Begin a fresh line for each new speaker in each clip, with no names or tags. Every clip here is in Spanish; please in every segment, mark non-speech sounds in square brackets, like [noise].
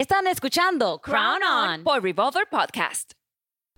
Están escuchando Crown On por Revolver Podcast.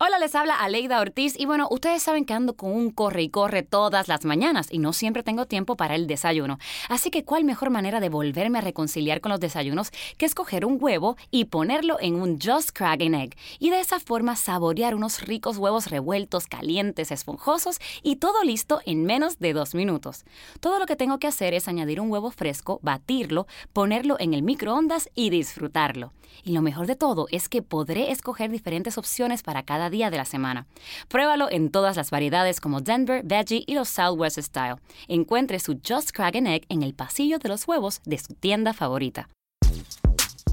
Hola, les habla Aleida Ortiz y bueno, ustedes saben que ando con un corre y corre todas las mañanas y no siempre tengo tiempo para el desayuno. Así que cuál mejor manera de volverme a reconciliar con los desayunos que escoger un huevo y ponerlo en un Just Crack an Egg y de esa forma saborear unos ricos huevos revueltos, calientes, esponjosos y todo listo en menos de dos minutos. Todo lo que tengo que hacer es añadir un huevo fresco, batirlo, ponerlo en el microondas y disfrutarlo. Y lo mejor de todo es que podré escoger diferentes opciones para cada día de la semana. Pruébalo en todas las variedades como Denver, Veggie y los Southwest Style. Encuentre su Just Crack Egg en el pasillo de los huevos de su tienda favorita.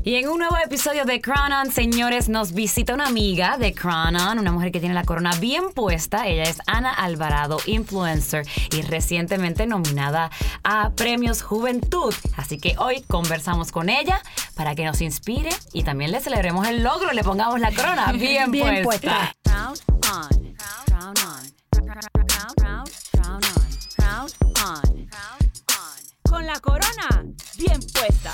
Y en un nuevo episodio de Crown On, señores, nos visita una amiga de Crown On, una mujer que tiene la corona bien puesta. Ella es Ana Alvarado, influencer y recientemente nominada a Premios Juventud. Así que hoy conversamos con ella para que nos inspire y también le celebremos el logro, le pongamos la corona [laughs] bien,
Bien
puesta.
puesta.
Crown On. Crown On. Crown, crown on. Crown On.
Con la corona bien puesta.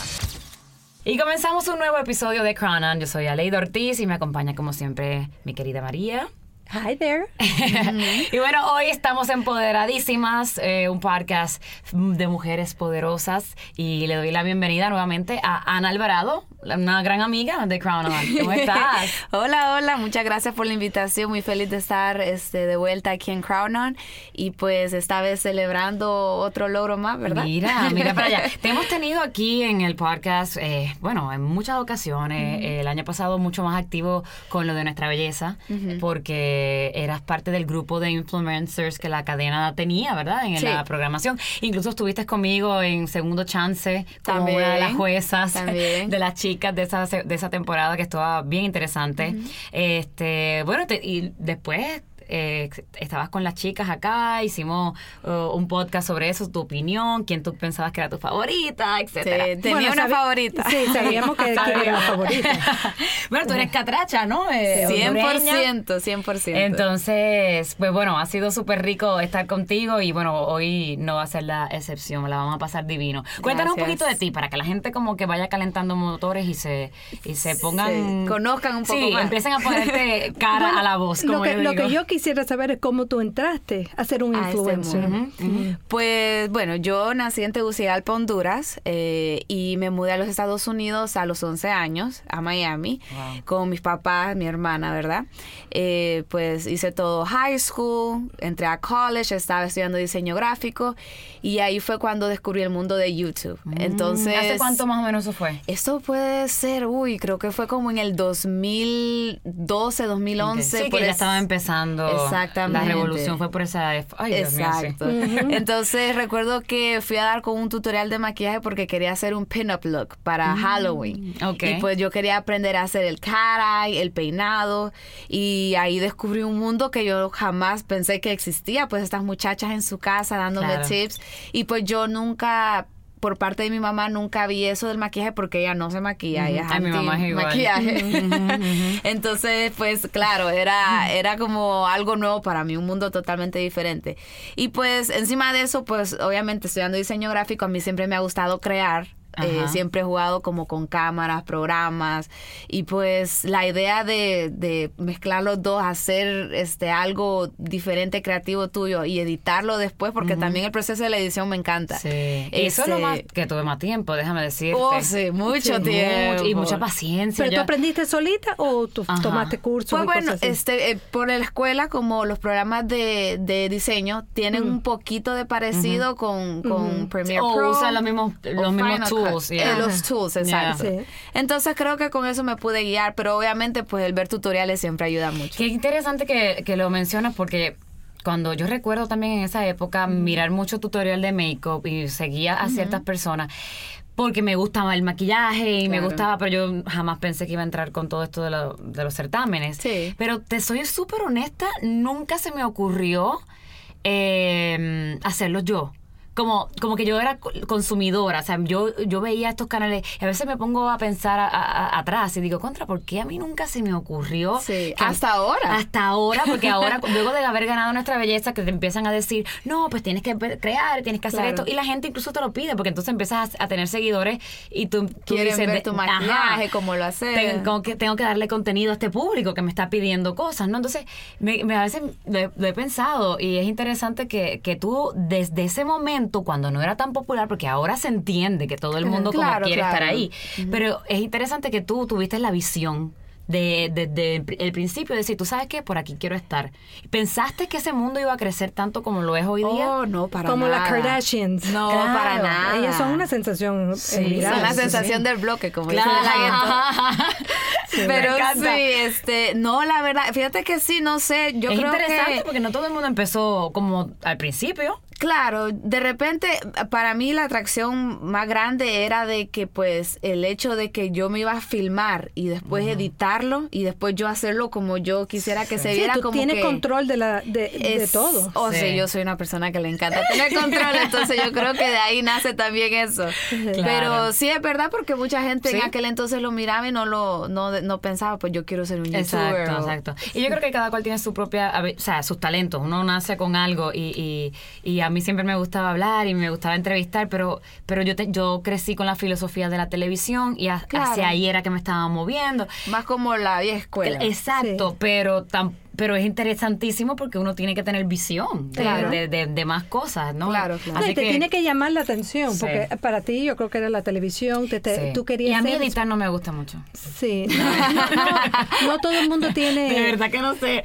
Y comenzamos un nuevo episodio de Crown On. Yo soy Aleida Ortiz y me acompaña como siempre mi querida María.
Hi there. [laughs]
y bueno, hoy estamos empoderadísimas, eh, un podcast de mujeres poderosas y le doy la bienvenida nuevamente a Ana Alvarado, una gran amiga de Crown On. ¿Cómo [laughs] estás?
Hola, hola, muchas gracias por la invitación. Muy feliz de estar este, de vuelta aquí en Crown On y pues esta vez celebrando otro logro más, ¿verdad?
Mira, mira para allá. [laughs] Te hemos tenido aquí en el podcast, eh, bueno, en muchas ocasiones. El año pasado mucho más activo con lo de nuestra belleza, porque eras parte del grupo de influencers que la cadena tenía, ¿verdad? En
Sí.
la programación. Incluso estuviste conmigo en Segundo Chance como
También,
una de las juezas
también.
de las chicas de esa, de esa temporada que estaba bien interesante. Este, bueno, te- y después eh, estabas con las chicas acá, hicimos uh, un podcast sobre eso, tu opinión, quién tú pensabas que era tu favorita, etcétera.
Sí, tenía
Bueno,
una favorita.
Sí, sabíamos que, que era la favorita. [laughs]
bueno, tú eres catracha, ¿no? Eh, hondureña.
100%, 100%.
Entonces, pues bueno, ha sido súper rico estar contigo y bueno, hoy no va a ser la excepción, la vamos a pasar divino. Cuéntanos un poquito de ti para que la gente como que vaya calentando motores y se, y se pongan...
Sí, conozcan un poco
Sí,
más.
empiecen a ponerte cara [laughs]
Bueno,
a la voz, como
lo que,
yo
lo
digo.
que yo quisiera saber es cómo tú entraste a ser un
A este
influencer.
Pues bueno, yo nací en Tegucigalpa, Honduras, eh, y me mudé a los Estados Unidos a los 11 años, a Miami,
Wow.
con mis papás, mi hermana, ¿verdad? Eh, pues hice todo high school, entré a college, estaba estudiando diseño gráfico, y ahí fue cuando descubrí el mundo de YouTube. Entonces...
Mm, ¿Hace cuánto más o menos eso fue?
Esto puede ser, uy, creo que fue como en el 2012, 2011.
Sí, que
por
ya
es-
estaba empezando.
Exactamente.
La revolución fue por esa... Ay, Dios mío, sí.
Exacto. Entonces recuerdo que fui a dar con un tutorial de maquillaje porque quería hacer un pin-up look para Halloween.
ok.
Y pues yo quería aprender a hacer el cat eye, el peinado. Y ahí descubrí un mundo que yo jamás pensé que existía. Pues estas muchachas en su casa dándome
Claro.
tips. Y pues yo nunca por parte de mi mamá nunca vi eso del maquillaje porque ella no se maquilla, ella es
Ay, mi mamá es igual.
anti-maquillaje. [laughs] Entonces, pues claro, era, era como algo nuevo para mí, un mundo totalmente diferente. Y pues encima de eso, pues obviamente estudiando diseño gráfico, a mí siempre me ha gustado crear. Eh, siempre he jugado como con cámaras, programas y pues la idea de, de mezclar los dos, hacer este algo diferente, creativo tuyo y editarlo después, porque también el proceso de la edición me encanta.
Sí. Eso es lo
Este,
más que tuve más tiempo, déjame decirte.
Oh, sí, mucho
Sí.
tiempo.
Mucho- y mucha paciencia.
¿Pero
Yo-
tú aprendiste solita o tú
Ajá.
tomaste cursos
Pues
y
bueno,
cosas así?
este, eh, por la escuela, como los programas de, de diseño tienen un poquito de parecido con, con Premiere
O
Pro.
usan los mismos- los
o
mismos
Final
tools, yeah.
Eh, los tools, exacto.
Yeah. Sí.
Entonces creo que con eso me pude guiar, pero obviamente pues el ver tutoriales siempre ayuda mucho.
Qué interesante que, que lo mencionas porque cuando yo recuerdo también en esa época mirar mucho tutorial de make-up y seguía a ciertas personas porque me gustaba el maquillaje y me gustaba, pero yo jamás pensé que iba a entrar con todo esto de, lo- de los certámenes.
Sí.
Pero te soy súper honesta, nunca se me ocurrió eh, hacerlo yo. Como, como que yo era co- consumidora, o sea, yo, yo veía estos canales y a veces me pongo a pensar a- a- atrás y digo, contra, ¿por qué a mí nunca se me ocurrió?
Sí, hasta ahora.
Hasta ahora, porque ahora, luego de haber ganado nuestra belleza, que te empiezan a decir, no, pues tienes que crear, tienes que hacer
Claro.
esto, y la gente incluso te lo pide, porque entonces empiezas a, a tener seguidores y tú, tú
Quieren
dices,
ver tu maquillaje, cómo lo haces.
tengo que, tengo que darle contenido a este público que me está pidiendo cosas, ¿no? Entonces, me, me- a veces lo he, lo he pensado y es interesante que, que tú desde ese momento, cuando no era tan popular, porque ahora se entiende que todo el mundo como quiere
claro.
estar ahí, pero es interesante que tú tuviste la visión. De, desde el principio, de decir, tú sabes que por aquí quiero estar. ¿Pensaste que ese mundo iba a crecer tanto como lo es hoy día?
Oh, no, para
Como
nada.
las Kardashians.
No,
Claro.
para nada.
Ellas son una sensación
Sí,
viral.
Son la
sí,
sensación
sí.
del bloque, como
Claro.
dice la gente. [laughs]
Me
Pero sí, este, no, la verdad, fíjate que sí, no sé, yo
es
creo
interesante
que,
porque no todo el mundo empezó como al principio.
claro, de repente, para mí la atracción más grande era de que, pues, el hecho de que yo me iba a filmar y después y después yo hacerlo como yo quisiera que se
Sí,
viera
tú
como
tienes
que
control de, la, de, todo.
Oh, sí.
Sí.
yo soy una persona que le encanta tener control, entonces yo creo que de ahí nace también eso. Pero sí es verdad porque mucha gente
Sí.
en aquel entonces lo miraba y no lo no, no pensaba, pues yo quiero ser un youtuber.
Exacto,
o-
exacto. Y yo creo que cada cual tiene su propia, o sea, sus talentos. Uno nace con algo y, y, y a mí siempre me gustaba hablar y me gustaba entrevistar, pero, pero yo, te- yo crecí con la filosofía de la televisión y a-
Claro.
hacia ahí era que me estaba moviendo.
Más como la vieja escuela.
Exacto,
Sí.
pero tam- pero es interesantísimo porque uno tiene que tener visión de,
Claro.
de, de- de más cosas, ¿no?
Claro, claro.
No,
Así
y te
que-
tiene que llamar la atención,
Sí.
porque para ti yo creo que era la televisión, te, te-
sí.
tú querías
Y a mí
ser-
editar no me gusta mucho.
Sí, [laughs] no, no, no todo el mundo tiene...
De verdad que no sé.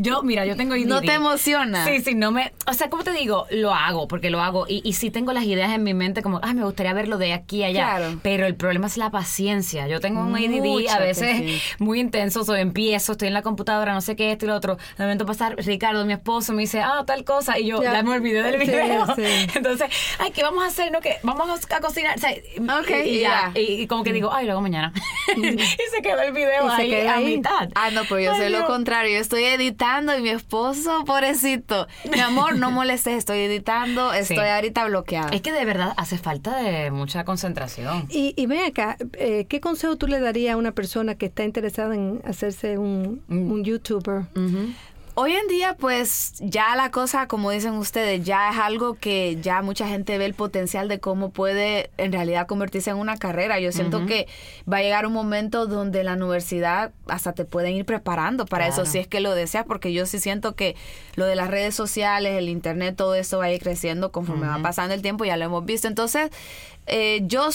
Yo, mira, yo tengo
No
IDD.
te emociona.
Sí, sí, no me... O sea, ¿cómo te digo? Lo hago, porque lo hago. Y, y sí tengo las ideas en mi mente como, ay, me gustaría verlo de aquí a allá.
Claro.
Pero el problema es la paciencia. Yo tengo un ADD
Mucha
a veces
paciencia.
muy intenso. So, empiezo, estoy en la computadora, no sé qué, esto otro. De momento pasar, Ricardo, mi esposo, me dice, ah, tal cosa. Y yo
Ya.
ya, me olvidé del video.
sí. [laughs]
Entonces, ay, ¿qué vamos a hacer? ¿No? que Vamos a, cocinar. O sea, y-
Ok,
y, y ya. Y, y como que digo, ay, lo hago mañana. [laughs] y se quedó el video
Y se
ahí
queda
a
ahí.
mitad.
Ah, no, pues yo
Ay,
soy lo contrario. Yo estoy editando y mi esposo, pobrecito. Mi amor, no molestes, estoy editando, estoy
Sí.
ahorita bloqueada.
Es que de verdad hace falta de mucha concentración.
Y, y ven acá, eh, ¿qué consejo tú le darías a una persona que está interesada en hacerse un,
Mm.
un YouTuber?
Hoy en día, pues ya la cosa, como dicen ustedes, ya es algo que ya mucha gente ve el potencial de cómo puede en realidad convertirse en una carrera. Yo siento que va a llegar un momento donde la universidad hasta te pueden ir preparando para eso, si es que lo deseas, porque yo sí siento que lo de las redes sociales, el internet, todo eso va a ir creciendo conforme va pasando el tiempo, ya lo hemos visto. Entonces, eh, yo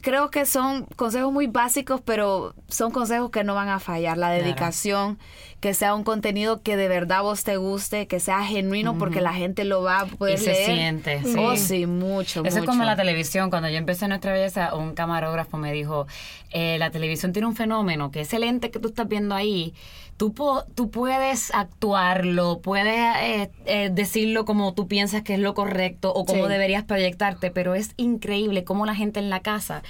creo que son consejos muy básicos, pero son consejos que no van a fallar. La
Claro.
dedicación, que sea un contenido que de verdad vos te guste, que sea genuino, porque la gente lo va a poder
Y se siente, sí.
Oh, sí, mucho,
Eso es como la televisión. Cuando yo empecé Nuestra Belleza, un camarógrafo me dijo, eh, la televisión tiene un fenómeno, que ese lente que tú estás viendo ahí, tú, po- tú puedes actuarlo, puedes eh, eh, decirlo como tú piensas que es lo correcto o cómo
Sí.
deberías proyectarte, pero es increíble cómo la gente en la casa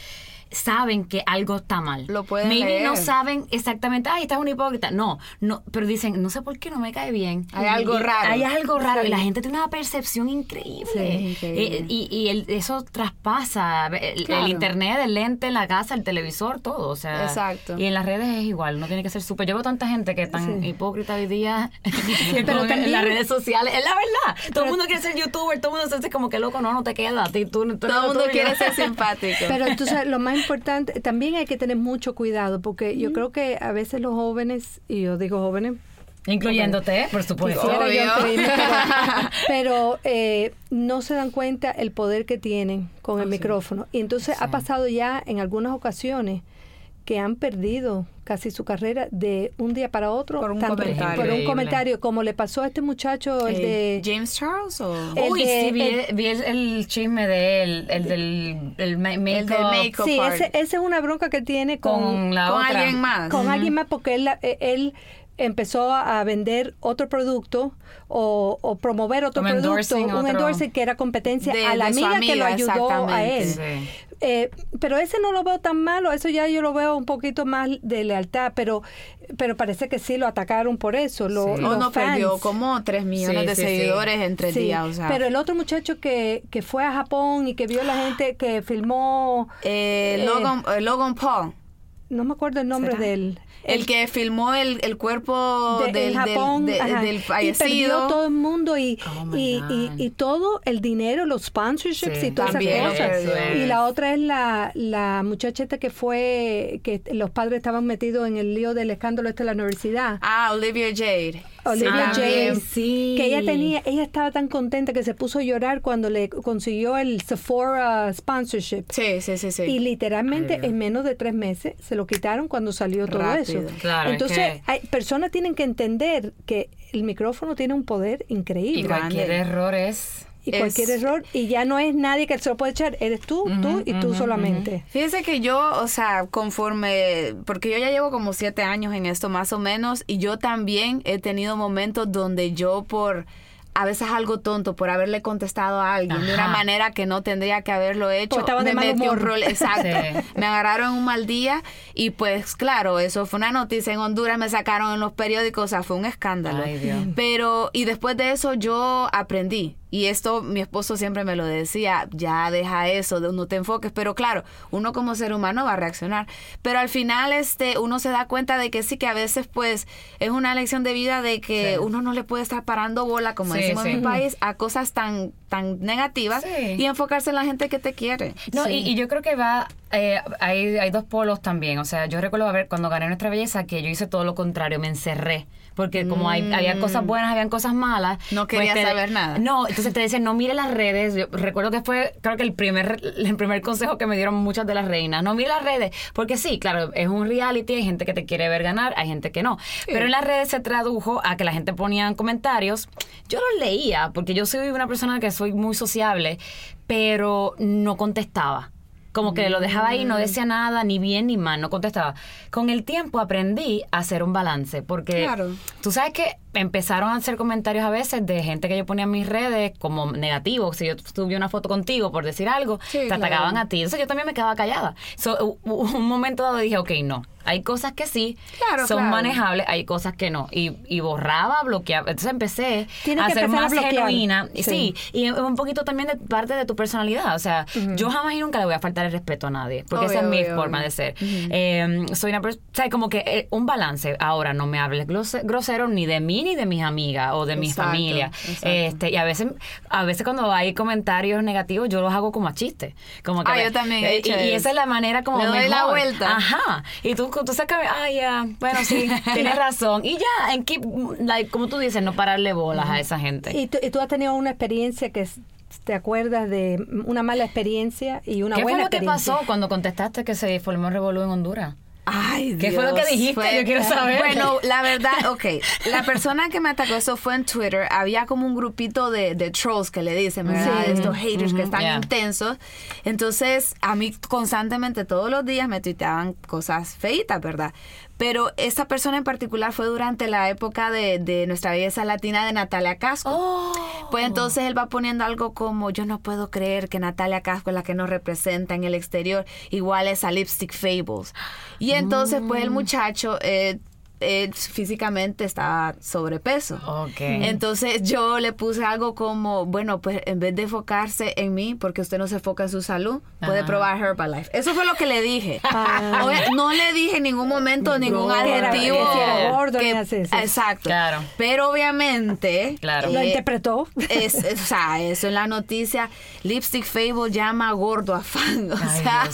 saben que algo está mal.
Lo pueden
Maybe no saben exactamente, ay, estás un hipócrita. No, no, pero dicen, no sé por qué no me cae bien.
Hay algo
Y-
raro.
Hay algo raro y la gente tiene una percepción increíble.
Sí, increíble.
Eh, y y el- eso traspasa el,
Claro.
el internet, el lente, la casa, el televisor, todo. O sea,
Exacto.
Y en las redes es igual, no tiene que ser súper. Yo veo tanta gente que es tan
Sí.
hipócrita hoy día [laughs]
pero también-
en las redes sociales. Es la verdad. todo el mundo quiere ser youtuber, todo el mundo se hace como que loco, no, no te queda. A ti, tú, tú eres
Todo el mundo quiere ser simpático.
Pero entonces lo más importante, también hay que tener mucho cuidado, porque yo creo que a veces los jóvenes, y yo digo jóvenes,
Incluyéndote, por supuesto.
Quisiera yo
Obvio.
incluirme, pero, [laughs] pero, eh, no se dan cuenta el poder que tienen con el micrófono. Y entonces ha pasado ya en algunas ocasiones que han perdido casi su carrera de un día para otro
Por un
tanto-
comentario.
por un comentario, como le pasó a este muchacho, el de...
James Charles o
el
Uy,
de-
sí, vi,
el-
vi el, el chisme de él, el del el ma-
el del
make-up
make-up
Sí, ese, esa es una bronca que tiene con,
con la
con
otra.
alguien más.
con alguien más porque él, eh, él empezó a vender otro producto o, o promover otro producto,
endorsing
un
otro-
endorsing que era competencia
De-
a la amiga, que lo ayudó a él.
Sí.
Eh, pero ese no lo veo tan malo, eso ya yo lo veo un poquito más de lealtad, pero pero parece que sí lo atacaron por eso. Lo,
No,
los
no
fans.
perdió como 3 millones
Sí,
de
sí, sí.
seguidores en tres
Sí,
días. O sea,
pero el otro muchacho que, que fue a Japón y que vio la gente que filmó,
eh,
eh,
Logan, eh, Logan Paul.
no me acuerdo el nombre
¿Será?
de él.
El que filmó el, el cuerpo
de-
del,
Japón
del, de- del
y
fallecido.
perdió todo el mundo y,
Oh,
y, y, todo el dinero, los sponsorships
Sí,
y todas esas
también
cosas.
perdió.
Y la otra es la, la muchacheta que fue, que los padres estaban metidos en el lío del escándalo este de la universidad.
Ah, Olivia Jade.
Olivia
Sí, también.
sí.
que ella tenía, ella estaba tan contenta que se puso a llorar cuando le consiguió el Sephora sponsorship.
Sí, sí, sí, sí.
Y literalmente
Ay,
en menos de tres meses se lo quitaron cuando salió todo
Rápido.
eso.
Claro, es
Entonces,
que-
hay, personas tienen que entender que el micrófono tiene un poder
Y
increíble.
cualquier
grande.
error es...
Y cualquier error, y ya no es nadie que se lo puede echar, eres tú, tú y tú solamente.
Fíjese que yo, o sea, conforme, porque yo ya llevo como siete años en esto más o menos, y yo también he tenido momentos donde yo por a veces algo tonto por haberle contestado a alguien de una manera que no tendría que haberlo hecho.
Estaban de mal
metí un rol- exacto.
Sí.
Me agarraron un mal día y pues claro, eso fue una noticia en Honduras, me sacaron en los periódicos, o sea, fue un escándalo.
Ay, Dios.
Pero, y después de eso yo aprendí. Y esto mi esposo siempre me lo decía, ya deja eso, no te enfoques. Pero claro, uno como ser humano va a reaccionar. Pero al final este, uno se da cuenta de que sí, que a veces pues es una lección de vida de que
Sí.
uno no le puede estar parando bola, como
Sí,
decimos
sí.
en mi país, a cosas tan, tan negativas y enfocarse en la gente que te quiere.
No, y, y yo creo que va, eh, hay, hay dos polos también. O sea, yo recuerdo a ver cuando gané Nuestra Belleza que yo hice todo lo contrario, me encerré. Porque como hay, había cosas buenas, habían cosas malas.
Mm. No
pues
querías
te-
saber nada.
No, entonces te decían, no mire las redes. Yo recuerdo que fue, creo que el primer, el primer consejo que me dieron muchas de las reinas. No mire las redes. Porque sí, claro, es un reality, hay gente que te quiere ver ganar, hay gente que no. Pero en las redes se tradujo a que la gente ponía comentarios. Yo los leía, porque yo soy una persona que soy muy sociable, pero no contestaba. Como que lo dejaba ahí, no
Mm.
decía nada, ni bien ni mal, no contestaba. Con el tiempo aprendí a hacer un balance, porque
Claro.
tú sabes que empezaron a hacer comentarios a veces de gente que yo ponía en mis redes como negativos. Si yo subí una foto contigo por decir algo,
Sí,
te
claro.
atacaban a ti. Entonces yo también me quedaba callada. So, un momento dado dije, ok, no. Hay cosas que sí
Claro,
son
claro.
manejables, hay cosas que no. Y, y borraba, bloqueaba. Entonces empecé
Tienes
a ser
a
más
bloquear.
genuina.
Sí.
Sí, y un poquito también de parte de tu personalidad. O sea, yo jamás y nunca le voy a faltar el respeto a nadie, porque esa es mi
obvio,
forma
obvio.
de ser. Eh, soy una persona, o sea, como que eh, un balance. Ahora, no me hables grose- grosero ni de mí ni de mis amigas o de mi
Exacto,
familia.
exacto.
Este, y a veces, a veces cuando hay comentarios negativos, yo los hago como a chiste. Como que
Ah,
me-
yo también he
eh,
hecho
y, esa es la manera como
Le doy la
mejor.
vuelta.
Ajá. Y tú, tú sacas, ah, ya, bueno, sí, [laughs] tienes razón. Y ya, en keep, like, como tú dices, no pararle bolas a esa gente.
¿Y tú, y tú has tenido una experiencia que es- te acuerdas de una mala experiencia y una
¿Qué fue
buena
lo que
experiencia?
pasó cuando contestaste que se formó revolú en Honduras?
Ay,
¿Qué fue lo que dijiste? Yo quiero saber.
Bueno, la verdad, ok. [laughs] La persona que me atacó, eso fue en Twitter. Había como un grupito de, de trolls que le dicen, ¿verdad?
Sí.
Estos haters que están
yeah.
intensos. Entonces, a mí constantemente, todos los días, me tuiteaban cosas feitas, ¿verdad? Pero esta persona en particular fue durante la época de, de nuestra belleza latina de Natalia Casco.
Oh.
Pues entonces él va poniendo algo como, yo no puedo creer que Natalia Casco es la que nos representa en el exterior, igual es a Lipstick Fables. Y entonces pues
Mm.
el muchacho eh, eh, físicamente estaba sobrepeso.
Ok.
Entonces yo le puse algo como, bueno, pues en vez de enfocarse en mí, porque usted no se enfoca en su salud, puede
Ajá.
probar Herbalife. Eso fue lo que le dije. [laughs]
Ah.
No le dije en ningún momento ningún adjetivo.
gordo.
Exacto.
Claro.
Pero obviamente...
Claro.
Lo
eh,
interpretó.
es, es- o sea, eso en la noticia, Lipstick Fable llama gordo a fan. O
Ay,
sea,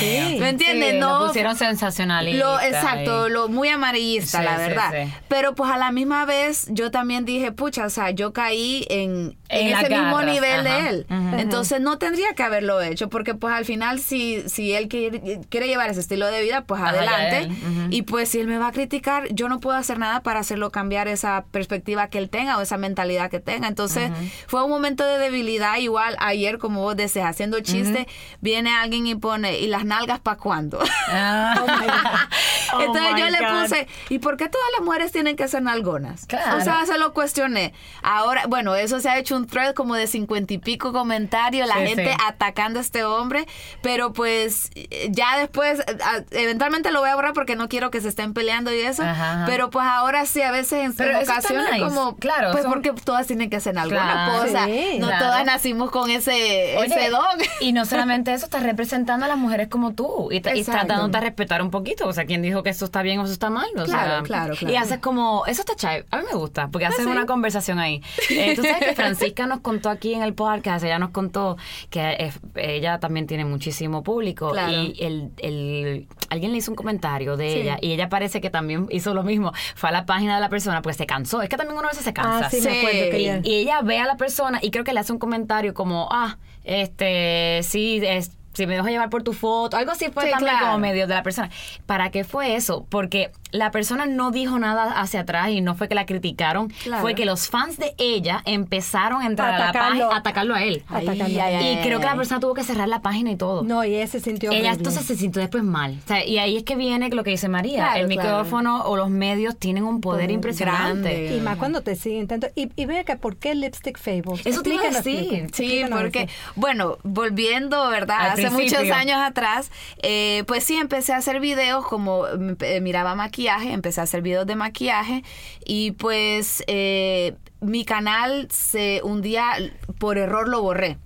mío. [laughs]
¿me entiendes?
Sí,
no,
Lo pusieron sensacionalista.
lo, exacto,
y-
lo muy amarillista,
Sí,
la verdad.
sí.
Pero pues a la misma vez yo también dije, pucha, o sea, yo caí en, en ese mismo nivel
ajá,
de él. Entonces no tendría que haberlo hecho, porque pues al final si, si él quiere, quiere llevar ese estilo de vida, pues
Ajá,
adelante. Y pues si él me va a criticar, yo no puedo hacer nada para hacerlo cambiar esa perspectiva que él tenga o esa mentalidad que tenga. Entonces fue un momento de debilidad. Igual ayer, como vos decías, haciendo chiste, viene alguien y pone, ¿y las nalgas para cuándo?
Ah. [laughs] Oh
Entonces yo le
God.
puse, ¿y por qué todas las mujeres tienen que ser nalgonas?
Claro.
O sea, se lo cuestioné. Ahora, bueno, eso se ha hecho un thread como de cincuenta y pico comentarios, la
Sí,
gente
sí.
atacando a este hombre, pero pues eh, ya después, eh, a- eventualmente lo voy a borrar porque no quiero que se estén peleando y eso,
Ajá, ajá.
pero pues ahora sí, a veces en,
Pero
ocasiones
nice.
como,
Claro,
pues
son-
porque todas tienen que ser nalgonas,
Claro.
o sea,
Sí,
no
claro.
todas nacimos con ese,
Oye,
ese don.
Y no solamente eso, estás representando a las mujeres como tú y, y dándote a respetar un poquito. O sea, ¿quién dijo que eso está bien o eso está mal? O
Claro,
sea,
claro, claro.
Y haces como, eso está chévere. A mí me gusta, porque hacen
sí.
una conversación ahí. [laughs] Eh, tú sabes que Francisca nos contó aquí en el podcast, ella nos contó que eh, ella también tiene muchísimo público
Claro.
y el, el- alguien le hizo un comentario de
Sí.
ella y ella parece que también hizo lo mismo. Fue a la página de la persona porque se cansó. Es que también uno a veces se cansa.
Ah, sí,
Sí.
me acuerdo que ella...
Y ella ve a la persona y creo que le hace un comentario como, ah, este, sí, es, si me dejo llevar por tu foto, algo así fue
Sí,
también
claro.
como medio de la persona. ¿Para qué fue eso? Porque la persona no dijo nada hacia atrás y no fue que la criticaron,
Claro.
fue que los fans de ella empezaron a entrar a la página, a atacarlo a él.
Atacarlo.
Ay, ay,
Y creo que la persona tuvo que cerrar la página y todo.
No, y ella se sintió
Ella
horrible.
entonces se sintió después mal. O sea, y ahí es que viene lo que dice María.
Claro,
el micrófono o los medios tienen un poder
Poder
impresionante.
grande.
Y más cuando te siguen tanto. Y, y ve acá, ¿por qué Lipstick Fables?
Eso a
Explícanos,
decir.
Sí, porque, bueno, volviendo, ¿verdad?
Al
Hace muchos años atrás, eh, pues sí, empecé a hacer videos como mm, eh, miraba maquillaje, empecé a hacer videos de maquillaje y pues eh, mi canal se un día por error lo borré.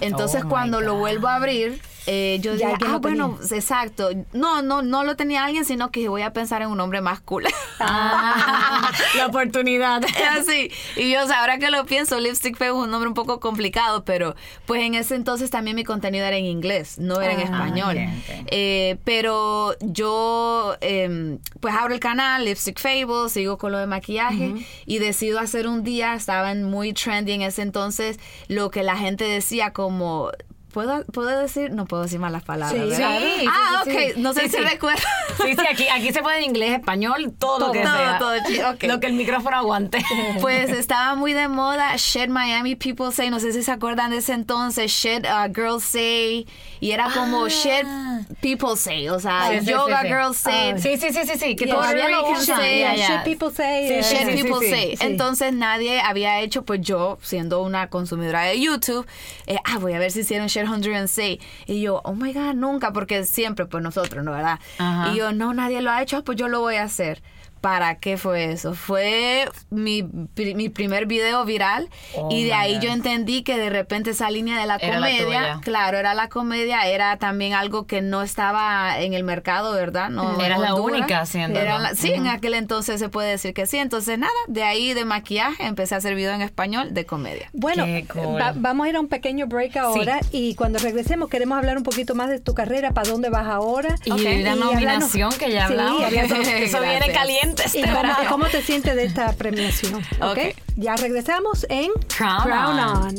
Entonces
Oh,
cuando lo vuelvo a abrir, eh, yo dije, ah, bueno, exacto. No, no, no lo tenía alguien, sino que voy a pensar en un hombre más cool.
Ah, [laughs] la oportunidad. [laughs]
Así. Y yo, o sea, ahora que lo pienso, Lipstick Feo es un nombre un poco complicado, pero pues en ese entonces también mi contenido era en inglés, no era en
Ah,
español. Eh, pero yo, em, pues abro el canal, Lipstick Fable, sigo con lo de maquillaje y decido hacer un día, estaba en muy trendy en ese entonces, lo que la gente decía como... ¿Puedo, ¿Puedo decir? No puedo decir malas palabras. Ah, ok. No sé si
sí. Sí, sí, aquí, aquí se puede en inglés, español, todo, lo que
Todo,
sea.
todo, sí, ok.
Lo que el micrófono aguante.
Pues estaba muy de moda Shed Miami People Say, no sé si se acuerdan de ese entonces, Shed uh, Girls Say, y era como
Ah.
Shed People Say, o sea,
Sí,
Yoga
sí, sí.
Girls Say.
Sí, sí, sí, sí, sí, que
Yeah.
todavía lo usan.
Shit people say.
Shed People Say. Entonces nadie había hecho, pues yo, siendo una consumidora de YouTube, eh, ah, voy a ver si hicieron Shed 100 Say. Y yo, oh my God, nunca, porque siempre, pues nosotros, ¿no? ¿Verdad?
Ajá.
Y yo, no, nadie lo ha hecho, pues yo lo voy a hacer. ¿Para qué fue eso? Fue mi, mi primer video viral
Oh
y de ahí
God.
yo entendí que de repente esa línea de la
Era
comedia, claro, era la comedia, era también algo que no estaba en el mercado, ¿verdad? No,
Eras
en
la única.
Era la- sí, en aquel entonces se puede decir que sí. Entonces, nada, de ahí de maquillaje empecé a hacer video en español de comedia.
Bueno,
cool.
va- vamos a ir a un pequeño break ahora y cuando regresemos queremos hablar un poquito más de tu carrera, para dónde vas ahora.
Y la nominación que ya hablamos. [laughs] Eso [laughs] viene
Gracias.
Caliente este
y cómo,
verano.
cómo te sientes de esta premiación. ¿ok?
Ok.
Ya regresamos en
Crown On.
On.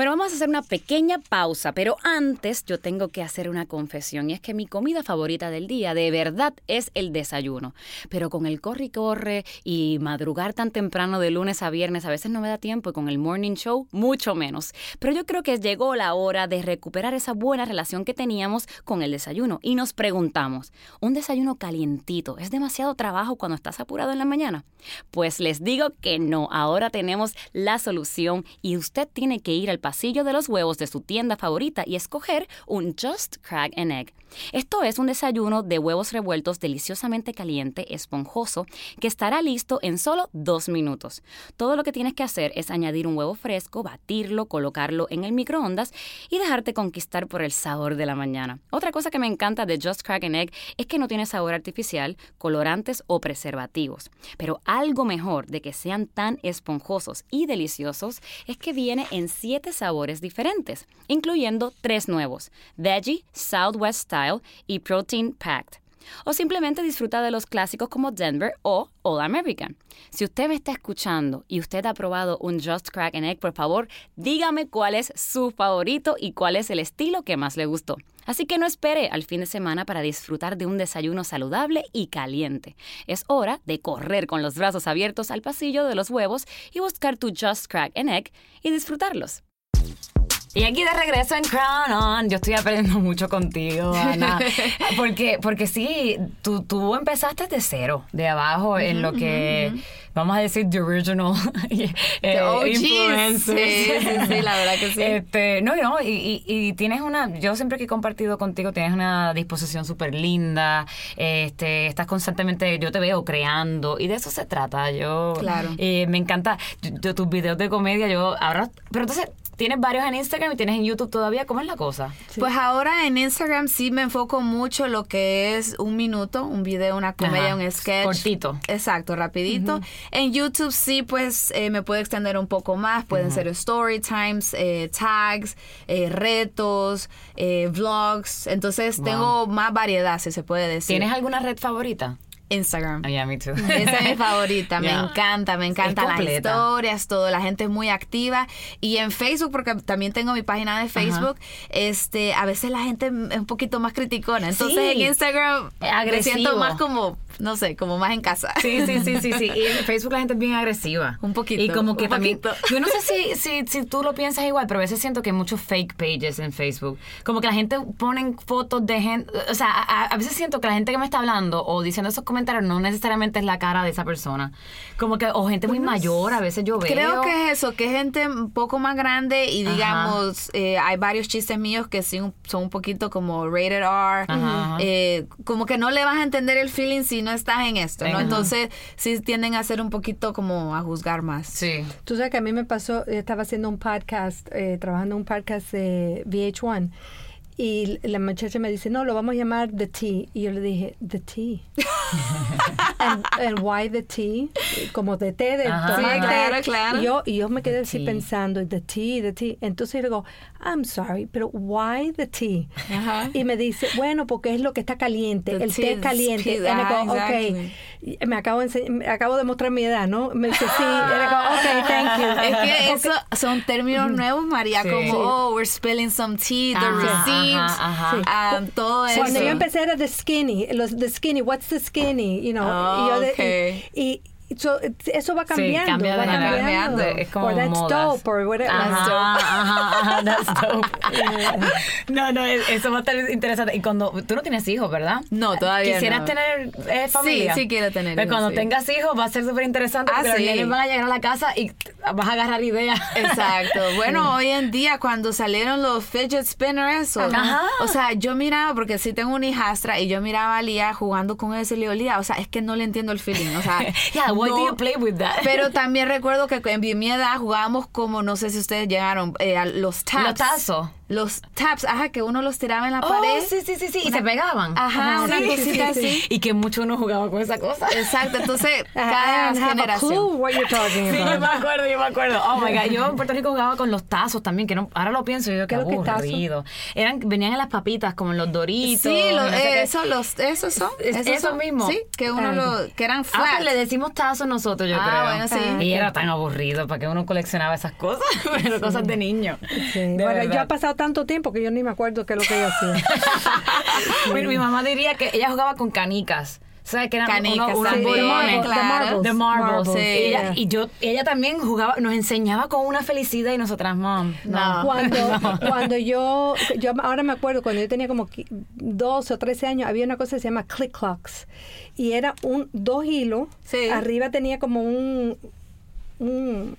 Bueno, vamos a hacer una pequeña pausa, pero antes yo tengo que hacer una confesión y es que mi comida favorita del día de verdad es el desayuno. Pero con el corre y corre y madrugar tan temprano de lunes a viernes a veces no me da tiempo y con el morning show mucho menos. Pero yo creo que llegó la hora de recuperar esa buena relación que teníamos con el desayuno y nos preguntamos, ¿un desayuno calientito es demasiado trabajo cuando estás apurado en la mañana? Pues les digo que no, ahora tenemos la solución y usted tiene que ir al pasillo de los huevos de su tienda favorita y escoger un Just Crack an Egg. Esto es un desayuno de huevos revueltos deliciosamente caliente, esponjoso, que estará listo en solo dos minutos. Todo lo que tienes que hacer es añadir un huevo fresco, batirlo, colocarlo en el microondas y dejarte conquistar por el sabor de la mañana. Otra cosa que me encanta de Just Crack an Egg es que no tiene sabor artificial, colorantes o preservativos. Pero algo mejor de que sean tan esponjosos y deliciosos es que viene en siete sabores diferentes, incluyendo tres nuevos, Veggie, Southwest Style y Protein Packed. O simplemente disfruta de los clásicos como Denver o All American. Si usted me está escuchando y usted ha probado un Just Crack an Egg, por favor, dígame cuál es su favorito y cuál es el estilo que más le gustó. Así que no espere al fin de semana para disfrutar de un desayuno saludable y caliente. Es hora de correr con los brazos abiertos al pasillo de los huevos y buscar tu Just Crack an Egg y disfrutarlos.
Y aquí de regreso en Crown On, yo estoy aprendiendo [laughs] mucho contigo, Ana. [laughs] porque, porque sí, tú, tú empezaste de cero, de abajo, en lo que, vamos a decir, the original [laughs] eh,
The OGs.
influencers.
Sí, sí, sí, la verdad que sí.
Este, no, no, y, y, y tienes una, yo siempre que he compartido contigo, tienes una disposición súper linda, este, estás constantemente, yo te veo creando, y de eso se trata, yo,
Claro.
eh, me encanta yo- tus videos de comedia, yo, ahora, pero entonces, tienes varios en Instagram y tienes en YouTube todavía, ¿cómo es la cosa?
Pues ahora en Instagram sí me enfoco mucho lo que es un minuto, un video, una comedia,
Ajá.
un sketch.
Cortito.
Exacto, rapidito. En YouTube sí, pues eh, me puedo extender un poco más. Pueden ser story times, eh, tags, eh, retos, eh, vlogs. Entonces tengo más variedad, si se puede decir.
¿Tienes alguna red favorita?
Instagram.
Ah, yeah, me too.
Esa es mi [laughs] favorita,
Yeah.
me encanta, me encantan las historias, todo, la gente es muy activa. Y en Facebook, porque también tengo mi página de Facebook, este, a veces la gente es un poquito más criticona. Entonces
Sí.
en Instagram me
Agresivo.
siento más como, no sé, como más en casa.
Sí, sí, sí, sí, sí. Y [laughs] en Facebook la gente es bien agresiva.
Un poquito,
Y como que también.
poquito.
Yo no sé si, si, si tú lo piensas igual, pero a veces siento que hay muchos fake pages en Facebook. Como que la gente ponen fotos de gente. O sea, a, a veces siento que la gente que me está hablando o diciendo esos comentarios no necesariamente es la cara de esa persona. Como que, o gente muy mayor, a veces yo veo.
Creo que es eso, que es gente un poco más grande y digamos, eh, hay varios chistes míos que sí son un poquito como rated R,
Ajá.
eh, como que no le vas a entender el feeling si no estás en esto, ¿no?
Ajá.
Entonces sí tienden a ser un poquito como a juzgar más.
Sí.
Tú sabes que a mí me pasó, estaba haciendo un podcast, eh, trabajando en un podcast de VH1, y la muchacha me dice, no, lo vamos a llamar The Tea. Y yo le dije, The Tea. [laughs] and, and why The Tea? Como de té, de
Ajá.
tomar
Sí,
té.
claro, claro.
Y yo, y yo me quedé así
tea.
pensando, The Tea, The Tea. Entonces yo le digo, I'm sorry, pero why The Tea?
Ajá.
Y me dice, bueno, porque es lo que está caliente,
The
el
tea
té caliente. Y me digo, ok,
exactly.
Y me acabo me acabo de mostrar mi edad, ¿no? Me dice, sí. Le digo, ok, thank you. [laughs]
Es que eso son términos nuevos, María,
Sí.
como, oh, we're spilling some tea, the
Ajá,
receipts,
ajá,
ajá.
um, todo eso.
Cuando yo empecé era the skinny, los the skinny, what's the skinny, you know,
Oh,
y, yo de-
okay.
y, y so, eso va cambiando,
cambia de
va cambiando.
Cambiando.
Es como
or that's
modas.
dope or whatever.
Ajá, ajá, ajá, that's [laughs] dope. no, no, es- eso va a estar interesante. Y cuando tú no tienes hijos, ¿verdad?
No, todavía
¿Quisieras
no.
tener eh, familia?
sí quiero tener
Pero
hijos,
cuando
sí.
tengas hijos va a ser súper interesante
Ah,
porque
sí.
los nenes van a llegar a la casa y vas a agarrar ideas.
Exacto. [laughs] Bueno, hoy en día cuando salieron los fidget spinners, eso,
Ajá.
o sea, yo miraba porque sí tengo una hijastra y yo miraba a Lía jugando con eso y le digo, Lía, o sea, es que no le entiendo el feeling, o sea, [laughs]
yeah, why do
no-
you play with that?
Pero [laughs] también recuerdo que en mi edad jugábamos como, no sé si ustedes llegaron, eh, a los taps.
Los tazos.
Los taps, ajá, que uno los tiraba en la
Oh,
pared.
sí, sí, sí, sí. Y se pegaban.
Ajá, una
Sí,
cosita
sí, sí.
así.
Y que mucho uno jugaba con esa cosa.
Exacto, entonces [laughs] cada generación.
clue what you're talking
Sí, yo
about.
me acuerdo, yo me acuerdo. Oh my God, yo en Puerto Rico jugaba con los tazos también, que no, ahora lo pienso yo, qué aburrido. Eran, venían en las papitas, como en los doritos.
Sí, los,
no sé
eso, los, esos son.
Es-
esos
eso
son.
mismo.
Sí, que uno
Ah.
lo, que eran
Ah,
flat.
pues le decimos tazos nosotros, yo
Ah,
creo.
bueno, sí.
Y era tan aburrido para que uno coleccionaba esas cosas, [laughs] pero cosas de niño.
Sí,
De
Bueno,
verdad.
yo ha pasado tanto tiempo que yo ni me acuerdo qué es lo que yo hacía. [laughs]
Mira, mi mamá diría que ella jugaba con canicas. ¿Sabes? Que eran
Canicas
unos, unos bolones.
claro.
The marbles.
The marbles.
Marbles,
Y, ella,
yeah.
y yo, ella también jugaba, nos enseñaba con una felicidad y nosotras, mom.
No.
Cuando, [laughs] cuando yo, yo ahora me acuerdo, cuando yo tenía como qui- 12 o 13 años, había una cosa que se llama click clocks. Y era un dos hilos.
Sí.
Arriba tenía como un. Un,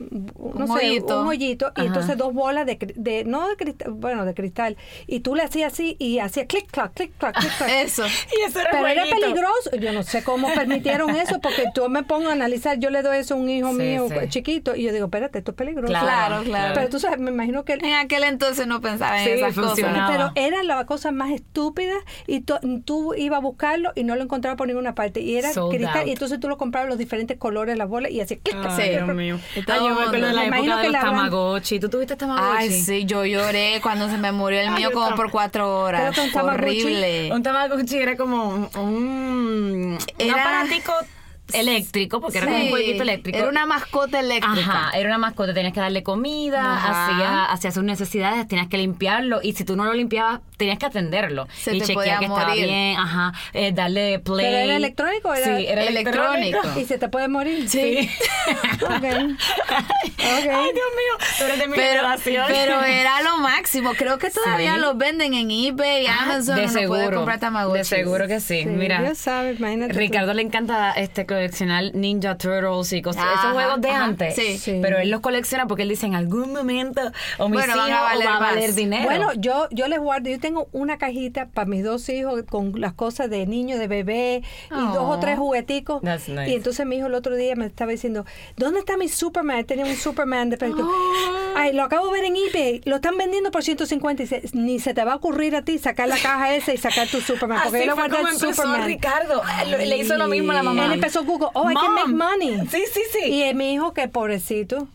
no
Un
sé,
hoyito.
un hoyito y entonces dos bolas de, no de cristal bueno de cristal y tú le hacías así y hacía click clac click clac click clac [laughs]
Eso.
Y eso era
pero era peligroso. Yo no sé cómo permitieron eso, porque yo me pongo a analizar, yo le doy eso a un hijo
Sí,
mío
sí.
chiquito, y yo digo, espérate, esto es peligroso.
Claro, claro.
Pero tú sabes, me imagino que...
En aquel entonces no pensaba en
Sí,
esas
funcionaba.
cosas.
Pero era la cosa más estúpida y tú, tú ibas a buscarlo y no lo encontrabas por ninguna parte. Y era
Sold
cristal,
out.
y entonces tú lo comprabas los diferentes colores, las bolas, y así, clic, clic,
Sí.
clic,
Dios
clic.
Mío. Ay, yo me acuerdo de la
Me
época de los Tamagotchi. ¿Tú tuviste Tamagotchi?
Ay, sí, yo lloré cuando se me murió el mío como por cuatro horas. Horrible.
Un Tamagotchi era como un, un, un
Era-
aparatico eléctrico, porque era como un jueguito eléctrico.
Era una mascota eléctrica.
Ajá, era una mascota, tenías que darle comida, hacía, hacía sus necesidades, tenías que limpiarlo y si tú no lo limpiabas, tenías que atenderlo
Se
y
te
chequear
podía
que estaba
morir.
bien, ajá, eh, darle play.
¿Pero era electrónico era
sí, era electrónico?
electrónico?
Y se te puede morir.
Sí. [laughs]
Ok.
Ay. Dios mío, tú eres de mi
Pero,
generación.
pero era lo [laughs] máximo. Creo que todavía
Sí.
los venden en eBay, Amazon.
de
puede
seguro,
comprar
de seguro que sí.
Sí,
Mira,
Dios sabe, imagínate. tú.
Ricardo le encanta este coleccionar Ninja Turtles y cosas,
Ajá,
esos juegos de
ajá,
antes.
sí.
Sí.
Pero él los colecciona porque él dice en algún momento o mis
Bueno, van a
hijos
valer
va a valer dinero.
Bueno, yo, yo les guardo, yo tengo una cajita para mis dos hijos con las cosas de niño, de bebé y
Oh.
dos o tres jugueticos.
That's nice.
Y entonces mi hijo el otro día me estaba diciendo, ¿dónde está mi Superman? Él Tenía un Superman de.
Oh. [gasps]
Ay, lo acabo de ver en eBay, lo están vendiendo por 150 y dice, ni se te va a ocurrir a ti sacar la caja esa y sacar tu Superman. Porque
Así
yo
fue
guardé el Superman.
Ricardo. Le, le hizo lo mismo a la mamá.
Él empezó Google, oh, I can make money.
Sí, sí, sí.
Y mi hijo, que pobrecito,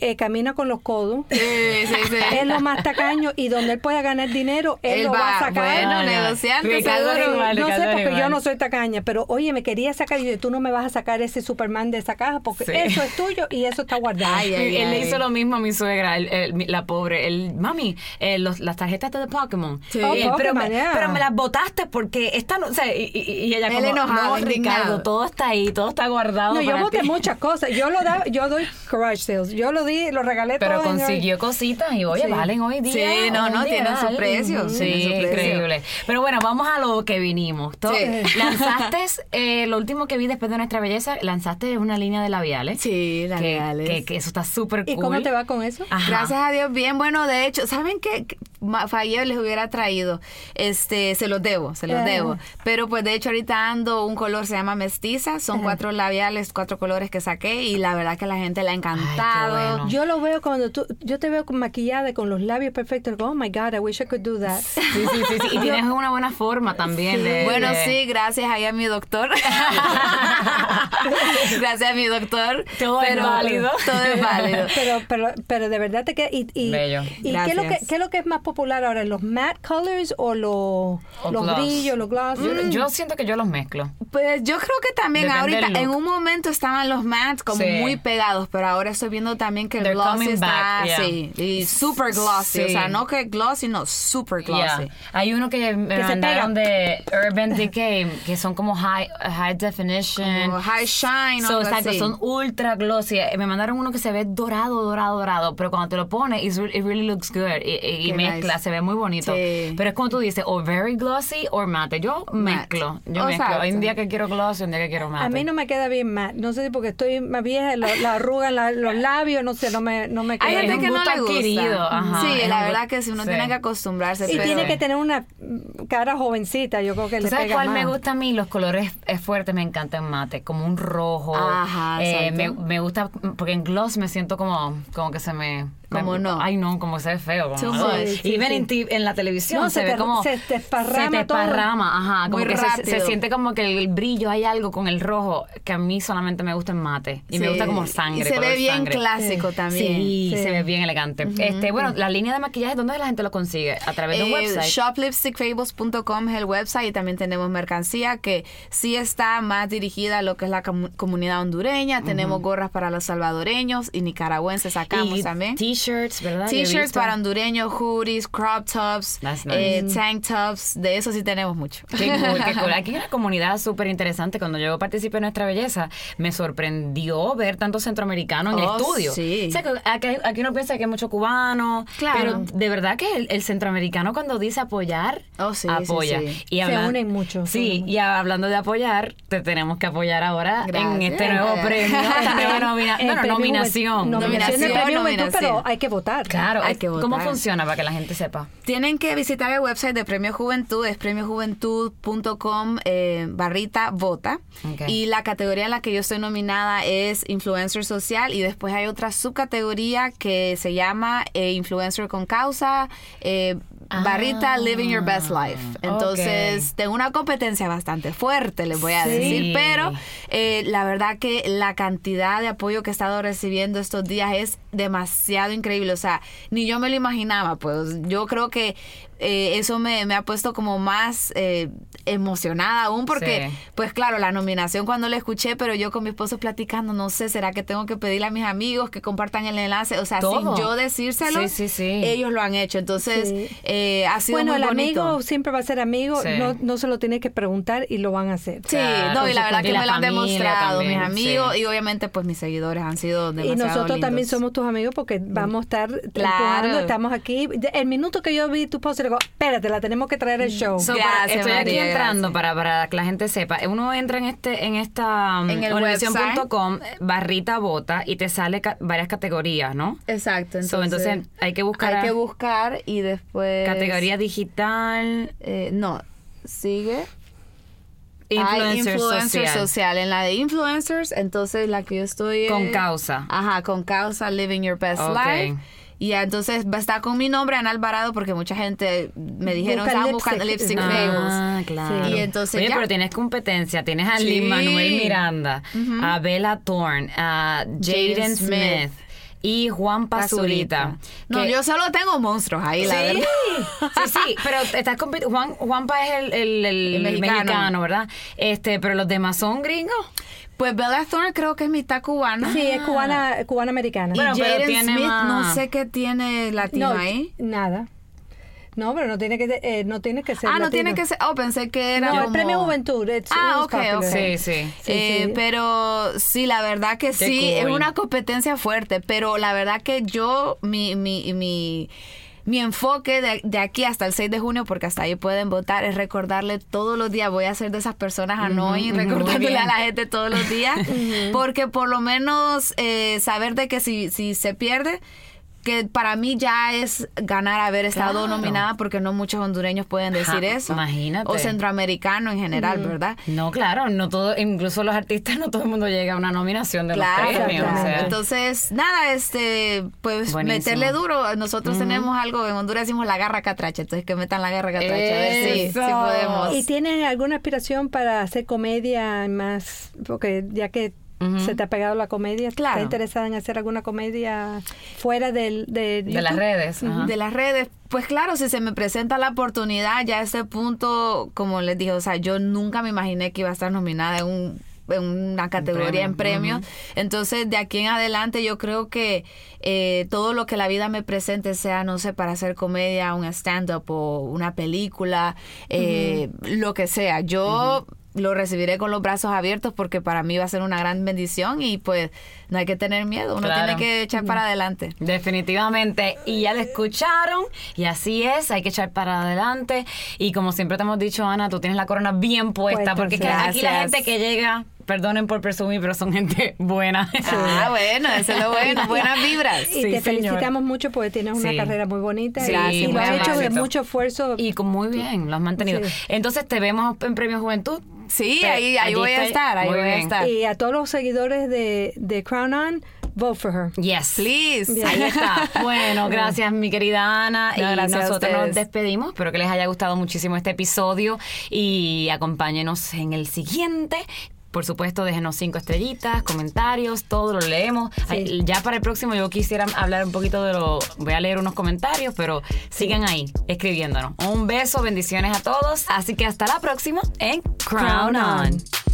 eh, camina con los codos.
Sí, sí, sí.
Es lo más tacaño y donde él pueda ganar dinero, él,
Él
lo va,
va,
a sacar.
bueno,
No, no.
negociante,
Ricardo
seguro.
igual,
no sé
Ricardo
porque yo no soy tacaña, pero oye, me quería sacar y yo, tú no me vas a sacar ese Superman de esa caja porque
Sí.
eso es tuyo y eso está guardado.
Ay, ay,
él le
ay.
hizo lo mismo a mi suegra, el- el- mi- la pobre. El, mami, eh, los- las tarjetas de Pokémon.
Sí.
Oh,
Eh, pero, me,
yeah.
pero me las botaste porque esta no. O sea, y, y- ella
Él
como.
enojado,
no. Ricardo, todo está ahí, todo está guardado.
No, yo
para ti".
muchas cosas. Yo lo daba, yo doy garage sales. Yo lo di, lo regalé
Pero
todo.
consiguió cositas y oye,
Sí.
valen hoy día.
Sí, no, no, tienen
dineral.
su precio,
Sí,
tienen su precio.
increíble. Pero bueno, vamos a lo que vinimos.
Sí.
Lanzaste, eh, lo último que vi después de nuestra belleza, lanzaste una línea de labiales.
Sí,
Que,
labiales.
que, que eso está súper cool.
¿Y cómo te va con eso?
Ajá.
Gracias a Dios, bien. Bueno, de hecho, ¿saben qué? Fallé les hubiera traído. Este, se los debo, se los
Ah.
debo. Pero pues de hecho ahorita ando un color, se llama mestiza. Son cuatro labiales, cuatro colores que saqué y la verdad que a la gente le ha encantado.
bueno.
Yo lo veo cuando tú, yo te veo maquillada con los labios perfectos. Oh my God, I wish I could do that.
Sí, sí, sí, sí. Y [laughs] tienes una buena forma también. de-
Bueno,
de-
sí, gracias ahí a mi doctor. [laughs] [laughs] gracias a mi doctor.
Todo es válido.
Todo es válido.
Pero, pero, pero de verdad te queda. ¿Y, y,
Bello.
¿y qué, es lo que, qué es lo que es más popular ahora? ¿Los matte colors o los,
O
los
gloss.
brillos, los gloss?
Yo, yo siento que yo los mezclo.
Pues yo creo que también
Depende
ahorita, en un momento estaban los mattes como
Sí.
muy pegados, pero ahora estoy viendo también que el
They're
glossy
coming
está
back, yeah.
sí, y super glossy, o
Sí.
sea, no que glossy, no, super glossy.
Yeah. Hay uno que me
Que
mandaron de Urban Decay, que son como high, high definition.
Como high shine o
So, exacto,
así.
son ultra glossy. Eh, Me mandaron uno que se ve dorado, dorado, dorado, pero cuando te lo pones, it really looks good. Y, y- y Mezcla, se ve muy bonito.
Sí.
Pero es como tú dices, o very glossy o mate. Yo mezclo, yo mezclo. Hay un día que quiero glossy, un día que quiero mate.
A mí no me queda bien matte. No sé si porque estoy más vieja, lo- la arruga en la- los [laughs] labios, no sé, no me, no me queda.
Hay
Es
gente que no le gusta.
adquirido, ajá,
sí,
es
la
un
verdad
gusto-
que si uno
sí.
tiene que acostumbrarse.
Y
pero-
tiene que tener una cara jovencita, yo creo que
¿Tú
le
sabes
pega
cuál
más.
me gusta a mí? Los colores eh, fuertes me encantan mate, como un rojo.
Ajá,
Eh, me, me gusta, porque en gloss me siento como, como que se me...
¿Cómo
me-
no?
Ay, no, como se ve feo. Como.
Sí, sí,
y ven
sí.
en, ti- en la televisión
No,
se,
se
ve
te-
como...
se te esparrama
Se te
todo.
esparrama, ajá. Como
Muy
que se, siente como que el brillo, hay algo con el rojo que a mí solamente me gusta en mate. Y me gusta como sangre.
Y se ve bien
sangre.
clásico también.
Sí, se ve bien elegante. este Bueno, la línea de maquillaje, ¿dónde la gente lo consigue? A través de un
Eh,
website.
shoplipstickfables.com es el website y también tenemos mercancía que sí está más dirigida a lo que es la comu- comunidad hondureña. Tenemos gorras para los salvadoreños y nicaragüenses sacamos
y
también.
T-shirts, ¿verdad?
T-shirts para hondureños, hoodies, crop tops,
nice.
eh, tank tops, de eso sí tenemos mucho.
Qué cool, qué cool. [laughs] Aquí hay una comunidad súper interesante. Cuando yo participé en Nuestra Belleza, me sorprendió ver tantos centroamericanos en el
Oh,
estudio.
sí.
O sea, que aquí, aquí uno piensa que hay muchos cubanos,
Claro.
pero de verdad que el, el centroamericano cuando dice apoyar,
Oh, sí,
apoya.
sí.
Y
Se unen mucho,
Sí,
unen
y hablando de apoyar, te tenemos que apoyar ahora en este nuevo premio, esta nueva [laughs] nomina- nominación.
Nominación
Nominación,
premio pero hay que votar.
Claro,
Hay que
¿cómo
votar.
funciona para que la gente sepa?
Tienen que visitar el website de Premio Juventud, es premiojuventud.com eh, barrita vota. Y la categoría en la que yo estoy nominada es Influencer Social y después hay otra subcategoría que se llama eh, Influencer con Causa. eh, Barrita Living Your Best Life. Entonces, tengo una competencia bastante fuerte, les voy a
Sí.
decir. Pero eh, la verdad que la cantidad de apoyo que he estado recibiendo estos días es demasiado increíble. O sea, ni yo me lo imaginaba. Pues yo creo que eh, eso me, me ha puesto como más eh, emocionada aún porque,
Sí.
pues claro, la nominación cuando la escuché, pero yo con mi esposo platicando, no sé, ¿será que tengo que pedirle a mis amigos que compartan el enlace? O sea,
Todo.
sin yo decírselo,
Sí, sí, sí.
ellos lo han hecho. Entonces,
Sí.
eh, ha sido
Bueno,
muy
el
bonito.
amigo siempre va a ser amigo,
Sí.
no, no se lo tiene que preguntar y lo van a hacer.
Sí,
Claro,
no, y la verdad que.
Y
me lo han demostrado
también,
mis amigos
sí.
y obviamente pues mis seguidores han sido
Y
demasiado
nosotros también somos tus amigos porque vamos a estar
Claro.
empujando, estamos aquí. El minuto que yo vi tu post, digo, espérate, la tenemos que traer al show.
So, para-
Gracias,
estoy aquí
María,
entrando
gracias.
para, para que la gente sepa. Uno entra en este en esta um,
En el
univision.com, barrita bota y te sale ca- varias categorías, ¿no?
Exacto,
So,
entonces,
entonces, hay que buscar
hay que buscar y después
Categoría digital,
eh, no, sigue
influencer,
Hay influencer
social,
social. En la de influencers, entonces la que yo estoy
con
eh,
causa.
Ajá, con causa Living Your Best
Ok.
Life. Y ya, entonces va a estar con mi nombre, Ana Alvarado, porque mucha gente me dijeron, estaban
lipstick.
buscando lipstick
Ah,
fables.
Ah, claro.
Y entonces
Oye,
ya.
pero tienes competencia. Tienes a
Sí.
Lin Manuel Miranda, a Bella Thorne, a Jaden Smith.
Smith.
y Juan Pazurita.
No,
que-
yo solo tengo monstruos ahí, la
Sí,
verdad. [laughs]
sí, sí, pero estás compitiendo. Juan, Juanpa es el, el- el
El mexicano.
mexicano. ¿verdad? Este, pero los demás son gringos.
Pues Bella Thorne creo que es mitad cubana.
Sí, es cubana, cubana americana.
Y
Bueno, pero
Jaden
tiene
Smith,
más-
no sé qué tiene latino
no,
ahí.
nada. No, pero no tiene que, eh, no tiene que ser.
Ah, no tiene que ser. Oh, pensé que era.
No, el premio Juventud. it's-
Ah,
it's
ok,
popular.
ok.
Sí,
Eh,
sí.
Pero sí, la verdad que sí,
cool.
es una competencia fuerte, pero la verdad que yo, mi, mi, mi, mi enfoque de, de aquí hasta el 6 de junio, porque hasta ahí pueden votar, es recordarle todos los días, voy a ser de esas personas annoying,
ujú, muy
recordándole a la gente todos los días, [laughs] porque por lo menos eh, saber de que si, si se pierde, que para mí ya es ganar haber estado
Claro.
nominada porque no muchos hondureños pueden decir
Ja,
eso.
imagínate.
O centroamericanos en general, ¿verdad?
No, claro, no todo, incluso los artistas, no todo el mundo llega a una nominación de
Claro,
los premios. o
exactamente.
sea.
entonces nada, este, pues
Buenísimo.
meterle duro. Nosotros tenemos algo en Honduras decimos la garra catracha, entonces que metan la garra catracha, a ver si, si
Eso.
podemos.
¿Y tienes alguna aspiración para hacer comedia más? Porque ya que se te ha pegado la comedia,
Claro.
¿estás interesada en hacer alguna comedia fuera del, de,
de las redes.
de las redes. Pues claro, si se me presenta la oportunidad, ya a este punto, como les dije, o sea, yo nunca me imaginé que iba a estar nominada en un en una categoría en
premio,
premios. Entonces, de aquí en adelante, yo creo que eh, todo lo que la vida me presente, sea, no sé, para hacer comedia, un stand-up o una película, eh, lo que sea, yo lo recibiré con los brazos abiertos porque para mí va a ser una gran bendición y pues no hay que tener miedo, uno
Claro.
tiene que echar para adelante.
Definitivamente. Y ya lo escucharon. Y así es. Hay que echar para adelante. Y como siempre te hemos dicho, Ana, tú tienes la corona bien puesta.
Puesta,
porque que aquí la
Gracias.
gente que llega, perdonen por presumir, pero son gente [laughs] buena.
Ah, bueno, eso es lo bueno, buenas vibras.
Y
Sí,
te
señor.
felicitamos mucho porque tienes una
Sí.
carrera muy bonita
Sí,
y- y, lo
muy
has hecho de mucho esfuerzo.
Y con muy bien, lo has mantenido.
Sí.
Entonces te vemos en Premio Juventud.
Sí, ahí, ahí voy a estar, ahí voy a estar.
Y a todos los seguidores de, de Crown On, vote for her.
Yes.
Please.
Ahí está. Bueno, gracias mi querida Ana.
No,
y
gracias a
nosotros nos despedimos. Espero que les haya gustado muchísimo este episodio y acompáñenos en el siguiente. Por supuesto, déjenos cinco estrellitas, comentarios, todo lo leemos. Ya para el próximo yo quisiera hablar un poquito de lo... Voy a leer unos comentarios, pero sigan ahí escribiéndonos. Un beso, bendiciones a todos. Así que hasta la próxima en Crown On.